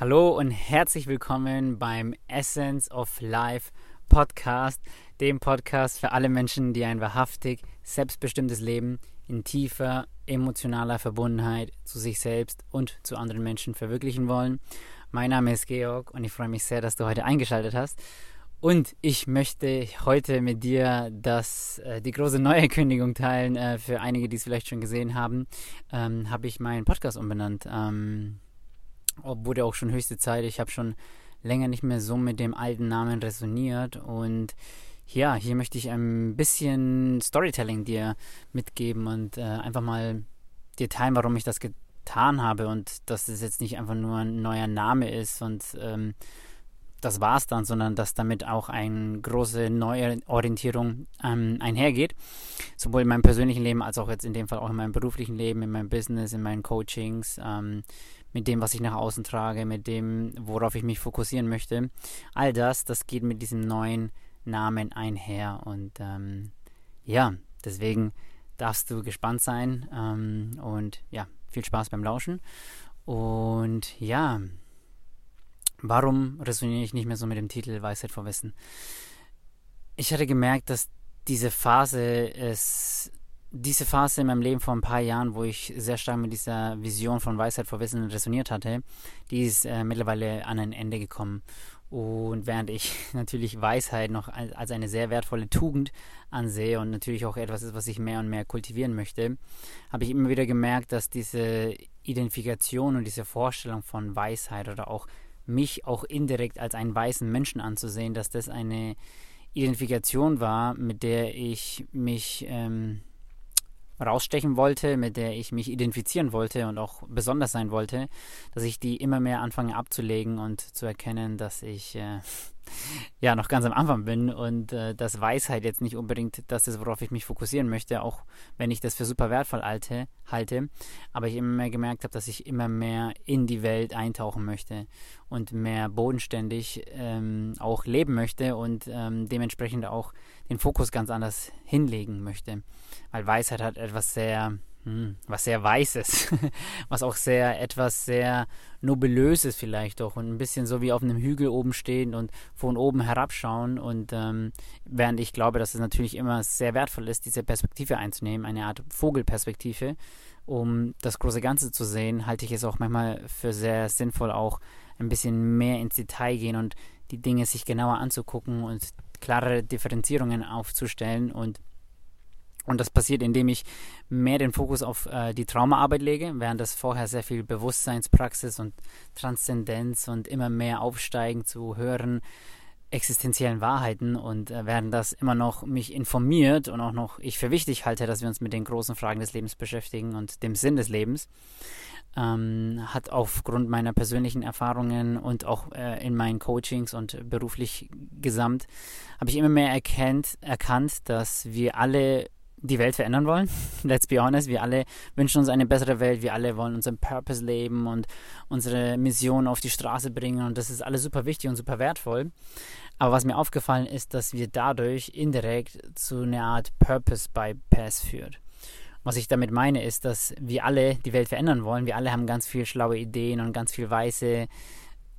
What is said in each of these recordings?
Hallo und herzlich willkommen beim Essence of Life Podcast, dem Podcast für alle Menschen, die ein wahrhaftig selbstbestimmtes Leben in tiefer emotionaler Verbundenheit zu sich selbst und zu anderen Menschen verwirklichen wollen. Mein Name ist Georg und ich freue mich sehr, dass du heute eingeschaltet hast. Und ich möchte heute mit dir das, äh, die große Neuerkündigung teilen. Äh, für einige, die es vielleicht schon gesehen haben, ähm, habe ich meinen Podcast umbenannt. Ähm, wurde auch schon höchste Zeit. Ich habe schon länger nicht mehr so mit dem alten Namen resoniert und ja, hier möchte ich ein bisschen Storytelling dir mitgeben und äh, einfach mal dir teilen, warum ich das getan habe und dass es jetzt nicht einfach nur ein neuer Name ist und ähm, das war's dann, sondern dass damit auch eine große neue Orientierung ähm, einhergeht. Sowohl in meinem persönlichen Leben als auch jetzt in dem Fall auch in meinem beruflichen Leben, in meinem Business, in meinen Coachings. Ähm, mit dem, was ich nach außen trage, mit dem, worauf ich mich fokussieren möchte. All das, das geht mit diesem neuen Namen einher. Und ähm, ja, deswegen darfst du gespannt sein. Ähm, und ja, viel Spaß beim Lauschen. Und ja, warum resoniere ich nicht mehr so mit dem Titel Weisheit vor Wissen? Ich hatte gemerkt, dass diese Phase es diese Phase in meinem Leben vor ein paar Jahren, wo ich sehr stark mit dieser Vision von Weisheit vor Wissen resoniert hatte, die ist äh, mittlerweile an ein Ende gekommen. Und während ich natürlich Weisheit noch als eine sehr wertvolle Tugend ansehe und natürlich auch etwas ist, was ich mehr und mehr kultivieren möchte, habe ich immer wieder gemerkt, dass diese Identifikation und diese Vorstellung von Weisheit oder auch mich auch indirekt als einen weißen Menschen anzusehen, dass das eine Identifikation war, mit der ich mich ähm, rausstechen wollte, mit der ich mich identifizieren wollte und auch besonders sein wollte, dass ich die immer mehr anfange abzulegen und zu erkennen, dass ich äh, ja noch ganz am Anfang bin und äh, dass Weisheit jetzt nicht unbedingt das ist, worauf ich mich fokussieren möchte, auch wenn ich das für super wertvoll halte, halte aber ich immer mehr gemerkt habe, dass ich immer mehr in die Welt eintauchen möchte und mehr bodenständig ähm, auch leben möchte und ähm, dementsprechend auch den Fokus ganz anders hinlegen möchte. Weil Weisheit hat etwas sehr, was sehr Weißes, was auch sehr, etwas sehr Nobelöses vielleicht doch und ein bisschen so wie auf einem Hügel oben stehen und von oben herabschauen und ähm, während ich glaube, dass es natürlich immer sehr wertvoll ist, diese Perspektive einzunehmen, eine Art Vogelperspektive, um das große Ganze zu sehen, halte ich es auch manchmal für sehr sinnvoll, auch ein bisschen mehr ins Detail gehen und die Dinge sich genauer anzugucken und klare Differenzierungen aufzustellen und und das passiert, indem ich mehr den Fokus auf äh, die Traumaarbeit lege, während das vorher sehr viel Bewusstseinspraxis und Transzendenz und immer mehr Aufsteigen zu höheren existenziellen Wahrheiten und äh, während das immer noch mich informiert und auch noch ich für wichtig halte, dass wir uns mit den großen Fragen des Lebens beschäftigen und dem Sinn des Lebens, ähm, hat aufgrund meiner persönlichen Erfahrungen und auch äh, in meinen Coachings und beruflich gesamt, habe ich immer mehr erkennt, erkannt, dass wir alle die Welt verändern wollen. Let's be honest, wir alle wünschen uns eine bessere Welt, wir alle wollen unseren Purpose leben und unsere Mission auf die Straße bringen und das ist alles super wichtig und super wertvoll. Aber was mir aufgefallen ist, dass wir dadurch indirekt zu einer Art Purpose Bypass führt. Was ich damit meine, ist, dass wir alle die Welt verändern wollen. Wir alle haben ganz viel schlaue Ideen und ganz viel weiße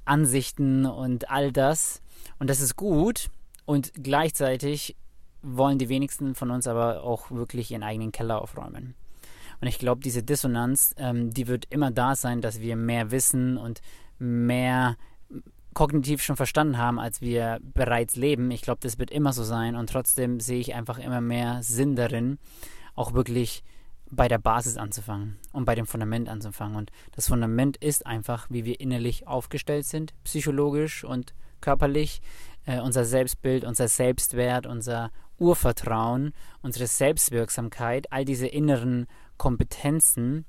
Ansichten und all das. Und das ist gut. Und gleichzeitig wollen die wenigsten von uns aber auch wirklich ihren eigenen Keller aufräumen. Und ich glaube, diese Dissonanz, ähm, die wird immer da sein, dass wir mehr wissen und mehr kognitiv schon verstanden haben, als wir bereits leben. Ich glaube, das wird immer so sein und trotzdem sehe ich einfach immer mehr Sinn darin, auch wirklich bei der Basis anzufangen und bei dem Fundament anzufangen. Und das Fundament ist einfach, wie wir innerlich aufgestellt sind, psychologisch und körperlich, äh, unser Selbstbild, unser Selbstwert, unser Urvertrauen, unsere Selbstwirksamkeit, all diese inneren Kompetenzen,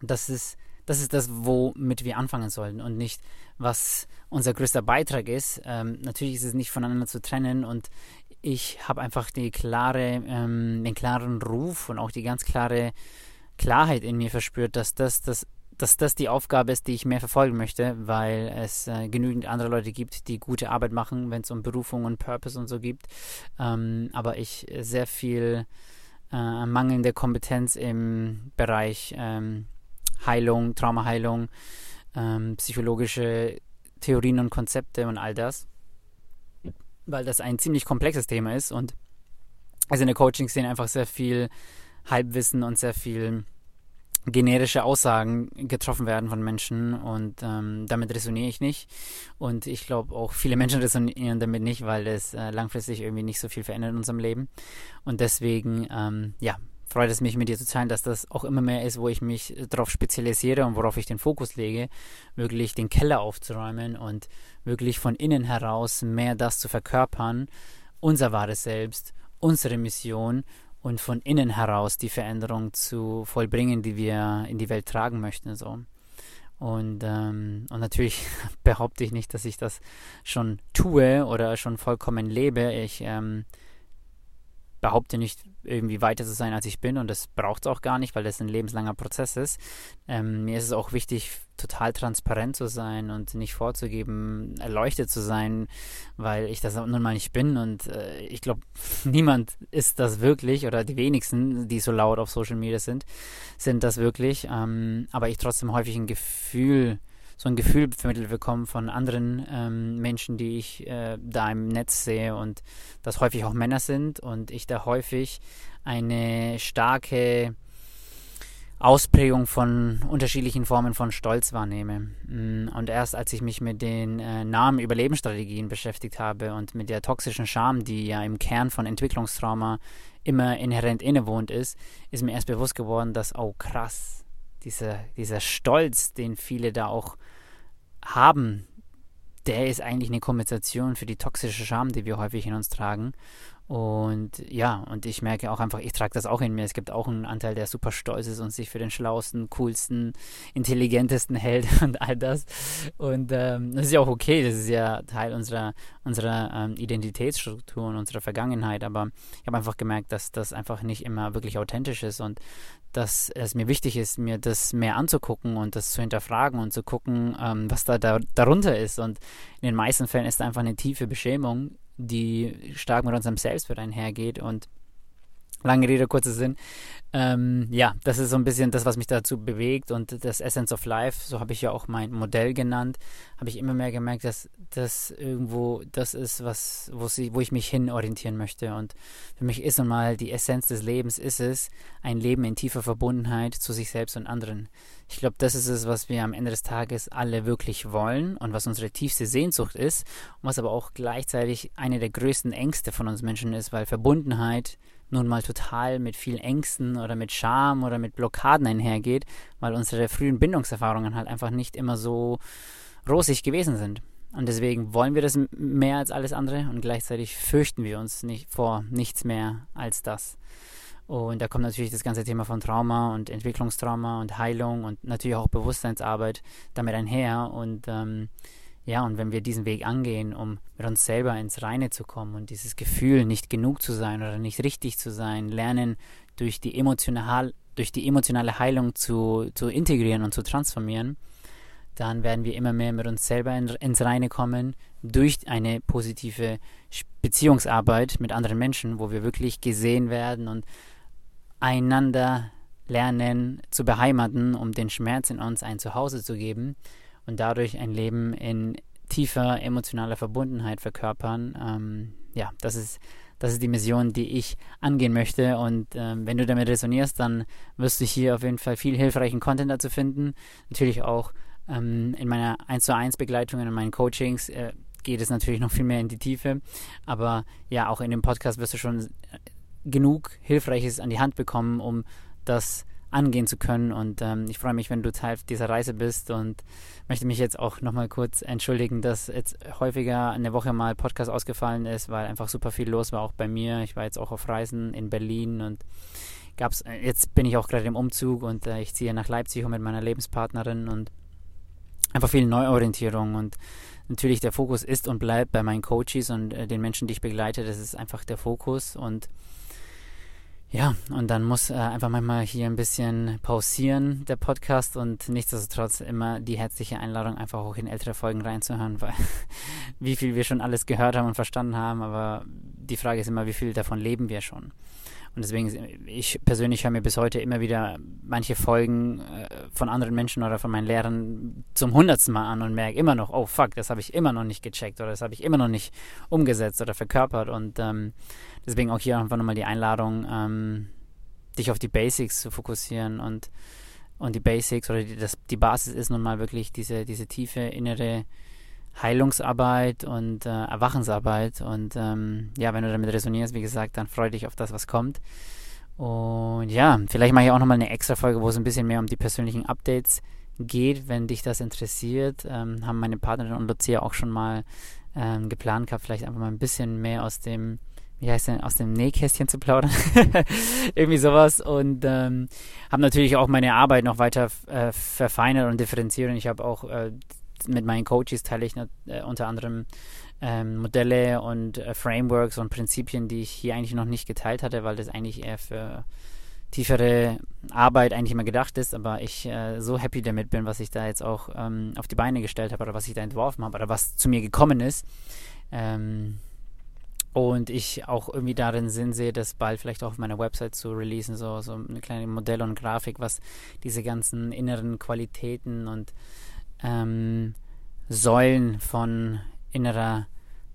das ist, das ist das, womit wir anfangen sollten und nicht, was unser größter Beitrag ist. Ähm, natürlich ist es nicht voneinander zu trennen und ich habe einfach klare, ähm, den klaren Ruf und auch die ganz klare Klarheit in mir verspürt, dass das das dass das die Aufgabe ist, die ich mehr verfolgen möchte, weil es äh, genügend andere Leute gibt, die gute Arbeit machen, wenn es um Berufung und Purpose und so gibt. Ähm, aber ich sehr viel äh, mangelnde Kompetenz im Bereich ähm, Heilung, Traumaheilung ähm, psychologische Theorien und Konzepte und all das, weil das ein ziemlich komplexes Thema ist und also in der Coaching-Szene einfach sehr viel Halbwissen und sehr viel generische Aussagen getroffen werden von Menschen und ähm, damit resoniere ich nicht. Und ich glaube auch viele Menschen resonieren damit nicht, weil es äh, langfristig irgendwie nicht so viel verändert in unserem Leben. Und deswegen, ähm, ja, freut es mich mit dir zu teilen, dass das auch immer mehr ist, wo ich mich darauf spezialisiere und worauf ich den Fokus lege, wirklich den Keller aufzuräumen und wirklich von innen heraus mehr das zu verkörpern, unser wahres Selbst, unsere Mission und von innen heraus die Veränderung zu vollbringen, die wir in die Welt tragen möchten. So. Und, ähm, und natürlich behaupte ich nicht, dass ich das schon tue oder schon vollkommen lebe. Ich ähm, behaupte nicht, irgendwie weiter zu sein, als ich bin und das braucht es auch gar nicht, weil das ein lebenslanger Prozess ist. Ähm, mir ist es auch wichtig, total transparent zu sein und nicht vorzugeben, erleuchtet zu sein, weil ich das nun mal nicht bin und äh, ich glaube, niemand ist das wirklich oder die wenigsten, die so laut auf Social Media sind, sind das wirklich. Ähm, aber ich trotzdem häufig ein Gefühl so ein Gefühl vermittelt bekommen von anderen ähm, Menschen, die ich äh, da im Netz sehe und das häufig auch Männer sind und ich da häufig eine starke Ausprägung von unterschiedlichen Formen von Stolz wahrnehme. Mm, und erst als ich mich mit den äh, Namen Überlebensstrategien beschäftigt habe und mit der toxischen Scham, die ja im Kern von Entwicklungstrauma immer inhärent innewohnt ist, ist mir erst bewusst geworden, dass, oh krass, dieser, dieser Stolz, den viele da auch haben, der ist eigentlich eine Kompensation für die toxische Scham, die wir häufig in uns tragen. Und ja, und ich merke auch einfach, ich trage das auch in mir. Es gibt auch einen Anteil, der super stolz ist und sich für den schlauesten, coolsten, intelligentesten hält und all das. Und ähm, das ist ja auch okay, das ist ja Teil unserer, unserer ähm, Identitätsstruktur und unserer Vergangenheit. Aber ich habe einfach gemerkt, dass das einfach nicht immer wirklich authentisch ist und dass es mir wichtig ist, mir das mehr anzugucken und das zu hinterfragen und zu gucken, ähm, was da, da darunter ist. Und in den meisten Fällen ist da einfach eine tiefe Beschämung, die stark mit unserem Selbstwert einhergeht und lange Rede, kurzer Sinn. Ähm, ja, das ist so ein bisschen das, was mich dazu bewegt und das Essence of Life, so habe ich ja auch mein Modell genannt, habe ich immer mehr gemerkt, dass das irgendwo das ist, was, wo, ich mich hin orientieren möchte. Und für mich ist nun mal die Essenz des Lebens ist es, ein Leben in tiefer Verbundenheit zu sich selbst und anderen. Ich glaube, das ist es, was wir am Ende des Tages alle wirklich wollen und was unsere tiefste Sehnsucht ist und was aber auch gleichzeitig eine der größten Ängste von uns Menschen ist, weil Verbundenheit nun mal total mit vielen Ängsten oder mit Scham oder mit Blockaden einhergeht, weil unsere frühen Bindungserfahrungen halt einfach nicht immer so rosig gewesen sind. Und deswegen wollen wir das mehr als alles andere und gleichzeitig fürchten wir uns nicht vor nichts mehr als das. Und da kommt natürlich das ganze Thema von Trauma und Entwicklungstrauma und Heilung und natürlich auch Bewusstseinsarbeit damit einher. Und ähm, ja, und wenn wir diesen Weg angehen, um mit uns selber ins Reine zu kommen und dieses Gefühl, nicht genug zu sein oder nicht richtig zu sein, lernen, durch die, emotional, durch die emotionale Heilung zu, zu integrieren und zu transformieren, dann werden wir immer mehr mit uns selber in, ins Reine kommen durch eine positive Beziehungsarbeit mit anderen Menschen, wo wir wirklich gesehen werden und einander lernen zu beheimaten, um den Schmerz in uns ein Zuhause zu geben und dadurch ein Leben in tiefer emotionaler Verbundenheit verkörpern. Ähm, ja, das ist, das ist die Mission, die ich angehen möchte. Und ähm, wenn du damit resonierst, dann wirst du hier auf jeden Fall viel hilfreichen Content dazu finden. Natürlich auch ähm, in meiner 1 zu 1 Begleitung, in meinen Coachings äh, geht es natürlich noch viel mehr in die Tiefe. Aber ja, auch in dem Podcast wirst du schon genug Hilfreiches an die Hand bekommen, um das angehen zu können. Und ähm, ich freue mich, wenn du Teil dieser Reise bist und möchte mich jetzt auch nochmal kurz entschuldigen, dass jetzt häufiger eine Woche mal Podcast ausgefallen ist, weil einfach super viel los war, auch bei mir. Ich war jetzt auch auf Reisen in Berlin und gab's, äh, jetzt bin ich auch gerade im Umzug und äh, ich ziehe nach Leipzig mit meiner Lebenspartnerin und einfach viel Neuorientierung und natürlich der Fokus ist und bleibt bei meinen Coaches und äh, den Menschen, die ich begleite, das ist einfach der Fokus und ja, und dann muss äh, einfach manchmal hier ein bisschen pausieren, der Podcast, und nichtsdestotrotz immer die herzliche Einladung, einfach auch in ältere Folgen reinzuhören, weil wie viel wir schon alles gehört haben und verstanden haben, aber die Frage ist immer, wie viel davon leben wir schon. Und deswegen, ich persönlich höre mir bis heute immer wieder manche Folgen äh, von anderen Menschen oder von meinen Lehrern zum hundertsten Mal an und merke immer noch, oh fuck, das habe ich immer noch nicht gecheckt oder das habe ich immer noch nicht umgesetzt oder verkörpert. Und ähm, deswegen auch hier einfach nochmal die Einladung, ähm, dich auf die Basics zu fokussieren und, und die Basics oder die, das, die Basis ist nun mal wirklich diese, diese tiefe innere Heilungsarbeit und äh, Erwachensarbeit. Und ähm, ja, wenn du damit resonierst, wie gesagt, dann freu dich auf das, was kommt. Und ja, vielleicht mache ich auch nochmal eine extra Folge, wo es ein bisschen mehr um die persönlichen Updates geht, wenn dich das interessiert. Ähm, haben meine Partnerin und Lucia auch schon mal ähm, geplant gehabt, vielleicht einfach mal ein bisschen mehr aus dem, wie heißt denn, aus dem Nähkästchen zu plaudern. Irgendwie sowas. Und ähm, habe natürlich auch meine Arbeit noch weiter äh, verfeinert und differenziert. Und ich habe auch äh, mit meinen Coaches teile ich äh, unter anderem ähm, Modelle und äh, Frameworks und Prinzipien, die ich hier eigentlich noch nicht geteilt hatte, weil das eigentlich eher für tiefere Arbeit eigentlich immer gedacht ist, aber ich äh, so happy damit bin, was ich da jetzt auch ähm, auf die Beine gestellt habe oder was ich da entworfen habe oder was zu mir gekommen ist. Ähm, und ich auch irgendwie darin Sinn sehe, das bald vielleicht auch auf meiner Website zu releasen, so, so eine kleine Modell und Grafik, was diese ganzen inneren Qualitäten und ähm, Säulen von innerer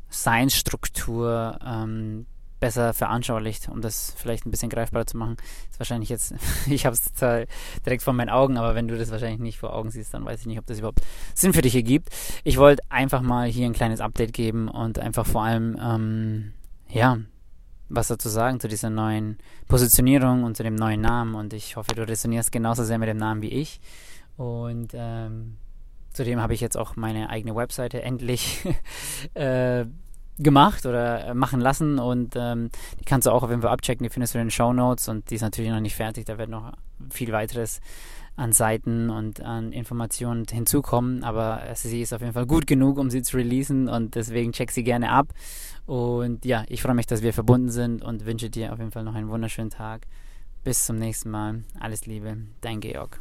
Seinsstruktur ähm, besser veranschaulicht, um das vielleicht ein bisschen greifbarer zu machen. Ist wahrscheinlich jetzt, ich habe es direkt vor meinen Augen, aber wenn du das wahrscheinlich nicht vor Augen siehst, dann weiß ich nicht, ob das überhaupt Sinn für dich ergibt. Ich wollte einfach mal hier ein kleines Update geben und einfach vor allem, ähm, ja, was dazu sagen zu dieser neuen Positionierung und zu dem neuen Namen und ich hoffe, du resonierst genauso sehr mit dem Namen wie ich und ähm, Zudem habe ich jetzt auch meine eigene Webseite endlich äh, gemacht oder äh, machen lassen und ähm, die kannst du auch auf jeden Fall abchecken, die findest du in den Show Notes und die ist natürlich noch nicht fertig, da wird noch viel weiteres an Seiten und an Informationen hinzukommen, aber sie ist auf jeden Fall gut genug, um sie zu releasen und deswegen check sie gerne ab und ja, ich freue mich, dass wir verbunden sind und wünsche dir auf jeden Fall noch einen wunderschönen Tag. Bis zum nächsten Mal. Alles Liebe, dein Georg.